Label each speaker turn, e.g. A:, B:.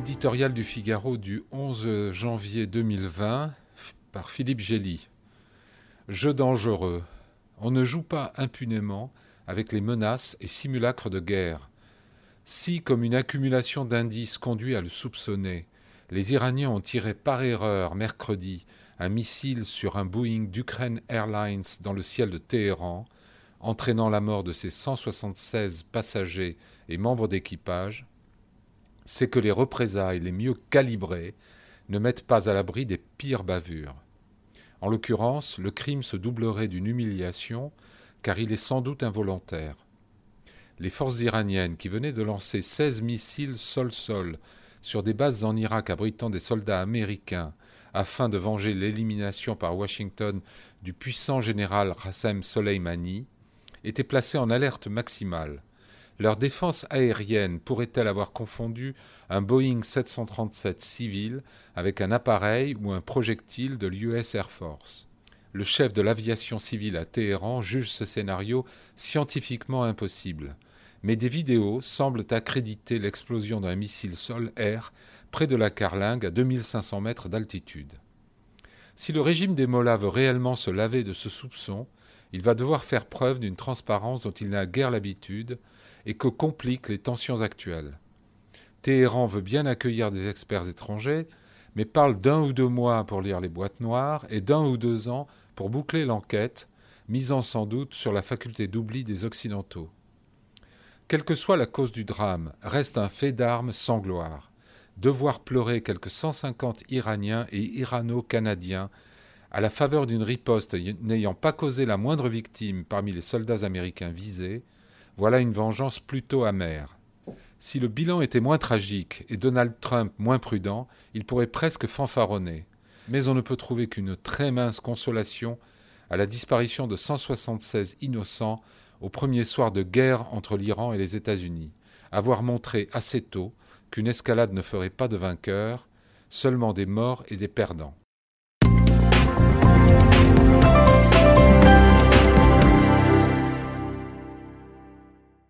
A: l'éditorial du Figaro du 11 janvier 2020 par Philippe Gély. Jeu dangereux. On ne joue pas impunément avec les menaces et simulacres de guerre. Si, comme une accumulation d'indices conduit à le soupçonner, les Iraniens ont tiré par erreur mercredi un missile sur un Boeing d'Ukraine Airlines dans le ciel de Téhéran, entraînant la mort de ses 176 passagers et membres d'équipage, c'est que les représailles les mieux calibrées ne mettent pas à l'abri des pires bavures. En l'occurrence, le crime se doublerait d'une humiliation, car il est sans doute involontaire. Les forces iraniennes qui venaient de lancer 16 missiles sol-sol sur des bases en Irak abritant des soldats américains afin de venger l'élimination par Washington du puissant général Qassem Soleimani, étaient placées en alerte maximale. Leur défense aérienne pourrait-elle avoir confondu un Boeing 737 civil avec un appareil ou un projectile de l'US Air Force? Le chef de l'aviation civile à Téhéran juge ce scénario scientifiquement impossible, mais des vidéos semblent accréditer l'explosion d'un missile sol-air près de la Carlingue à 2500 mètres d'altitude. Si le régime des Mollahs veut réellement se laver de ce soupçon, il va devoir faire preuve d'une transparence dont il n'a guère l'habitude et que compliquent les tensions actuelles. Téhéran veut bien accueillir des experts étrangers, mais parle d'un ou deux mois pour lire les boîtes noires et d'un ou deux ans pour boucler l'enquête, misant sans doute sur la faculté d'oubli des Occidentaux. Quelle que soit la cause du drame, reste un fait d'armes sans gloire. Devoir pleurer quelques 150 Iraniens et Irano-Canadiens à la faveur d'une riposte n'ayant pas causé la moindre victime parmi les soldats américains visés, voilà une vengeance plutôt amère. Si le bilan était moins tragique et Donald Trump moins prudent, il pourrait presque fanfaronner. Mais on ne peut trouver qu'une très mince consolation à la disparition de 176 innocents au premier soir de guerre entre l'Iran et les États-Unis, avoir montré assez tôt qu'une escalade ne ferait pas de vainqueur, seulement des morts et des perdants.